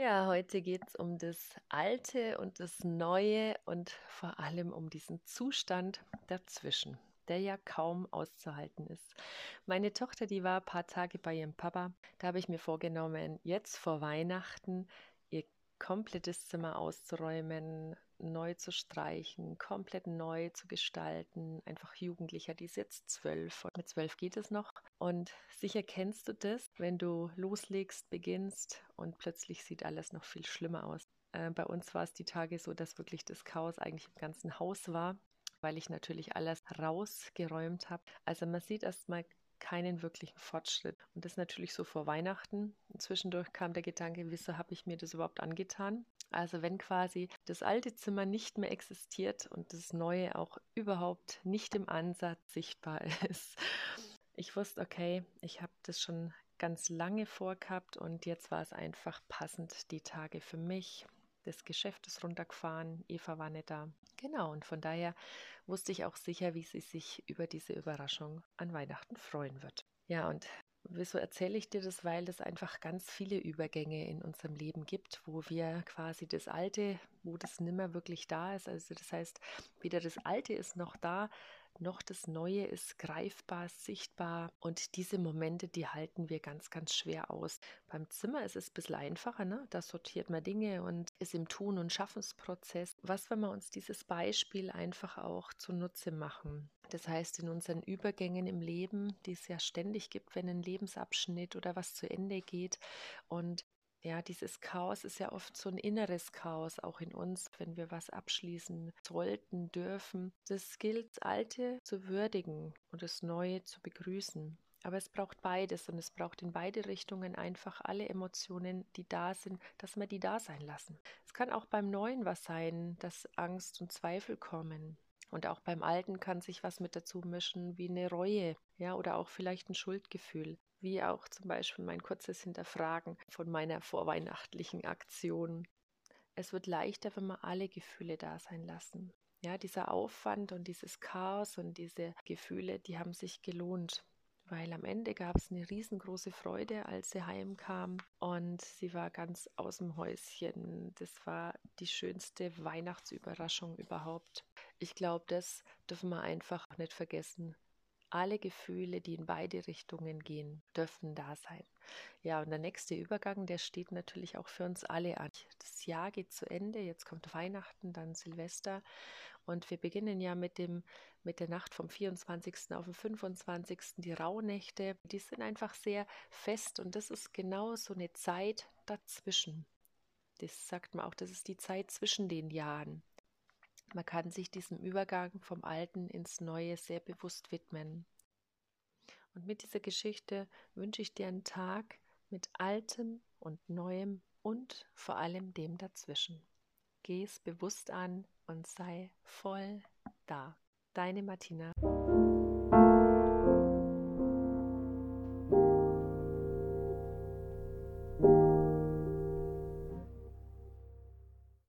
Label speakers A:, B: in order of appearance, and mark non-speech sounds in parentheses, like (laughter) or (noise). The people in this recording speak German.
A: Ja, heute geht es um das Alte und das Neue und vor allem um diesen Zustand dazwischen, der ja kaum auszuhalten ist. Meine Tochter, die war ein paar Tage bei ihrem Papa. Da habe ich mir vorgenommen, jetzt vor Weihnachten ihr komplettes Zimmer auszuräumen, neu zu streichen, komplett neu zu gestalten. Einfach Jugendlicher, die ist jetzt zwölf. Mit zwölf geht es noch. Und sicher kennst du das, wenn du loslegst, beginnst und plötzlich sieht alles noch viel schlimmer aus. Äh, bei uns war es die Tage so, dass wirklich das Chaos eigentlich im ganzen Haus war, weil ich natürlich alles rausgeräumt habe. Also man sieht erstmal keinen wirklichen Fortschritt. Und das natürlich so vor Weihnachten. Zwischendurch kam der Gedanke, wieso habe ich mir das überhaupt angetan? Also wenn quasi das alte Zimmer nicht mehr existiert und das neue auch überhaupt nicht im Ansatz sichtbar (laughs) ist. Ich wusste, okay, ich habe das schon ganz lange vorgehabt und jetzt war es einfach passend, die Tage für mich. Das Geschäft ist runtergefahren, Eva war nicht da. Genau, und von daher wusste ich auch sicher, wie sie sich über diese Überraschung an Weihnachten freuen wird. Ja, und Wieso erzähle ich dir das? Weil es einfach ganz viele Übergänge in unserem Leben gibt, wo wir quasi das Alte, wo das nimmer wirklich da ist. Also das heißt, weder das Alte ist noch da, noch das Neue ist greifbar, sichtbar. Und diese Momente, die halten wir ganz, ganz schwer aus. Beim Zimmer ist es ein bisschen einfacher, ne? da sortiert man Dinge und ist im Tun- und Schaffensprozess. Was, wenn wir uns dieses Beispiel einfach auch zunutze machen? Das heißt, in unseren Übergängen im Leben, die es ja ständig gibt, wenn ein Lebensabschnitt oder was zu Ende geht und ja, dieses Chaos ist ja oft so ein inneres Chaos, auch in uns, wenn wir was abschließen sollten, dürfen. Das gilt, das Alte zu würdigen und das Neue zu begrüßen. Aber es braucht beides und es braucht in beide Richtungen einfach alle Emotionen, die da sind, dass wir die da sein lassen. Es kann auch beim Neuen was sein, dass Angst und Zweifel kommen. Und auch beim Alten kann sich was mit dazu mischen, wie eine Reue, ja, oder auch vielleicht ein Schuldgefühl wie auch zum Beispiel mein kurzes Hinterfragen von meiner vorweihnachtlichen Aktion. Es wird leichter, wenn wir alle Gefühle da sein lassen. Ja, dieser Aufwand und dieses Chaos und diese Gefühle, die haben sich gelohnt, weil am Ende gab es eine riesengroße Freude, als sie heimkam und sie war ganz aus dem Häuschen. Das war die schönste Weihnachtsüberraschung überhaupt. Ich glaube, das dürfen wir einfach nicht vergessen alle Gefühle, die in beide Richtungen gehen, dürfen da sein. Ja, und der nächste Übergang, der steht natürlich auch für uns alle an. Das Jahr geht zu Ende, jetzt kommt Weihnachten, dann Silvester und wir beginnen ja mit dem mit der Nacht vom 24. auf den 25. die Rauhnächte, die sind einfach sehr fest und das ist genau so eine Zeit dazwischen. Das sagt man auch, das ist die Zeit zwischen den Jahren. Man kann sich diesem Übergang vom Alten ins Neue sehr bewusst widmen. Und mit dieser Geschichte wünsche ich dir einen Tag mit Altem und Neuem und vor allem dem dazwischen. Geh es bewusst an und sei voll da. Deine Martina.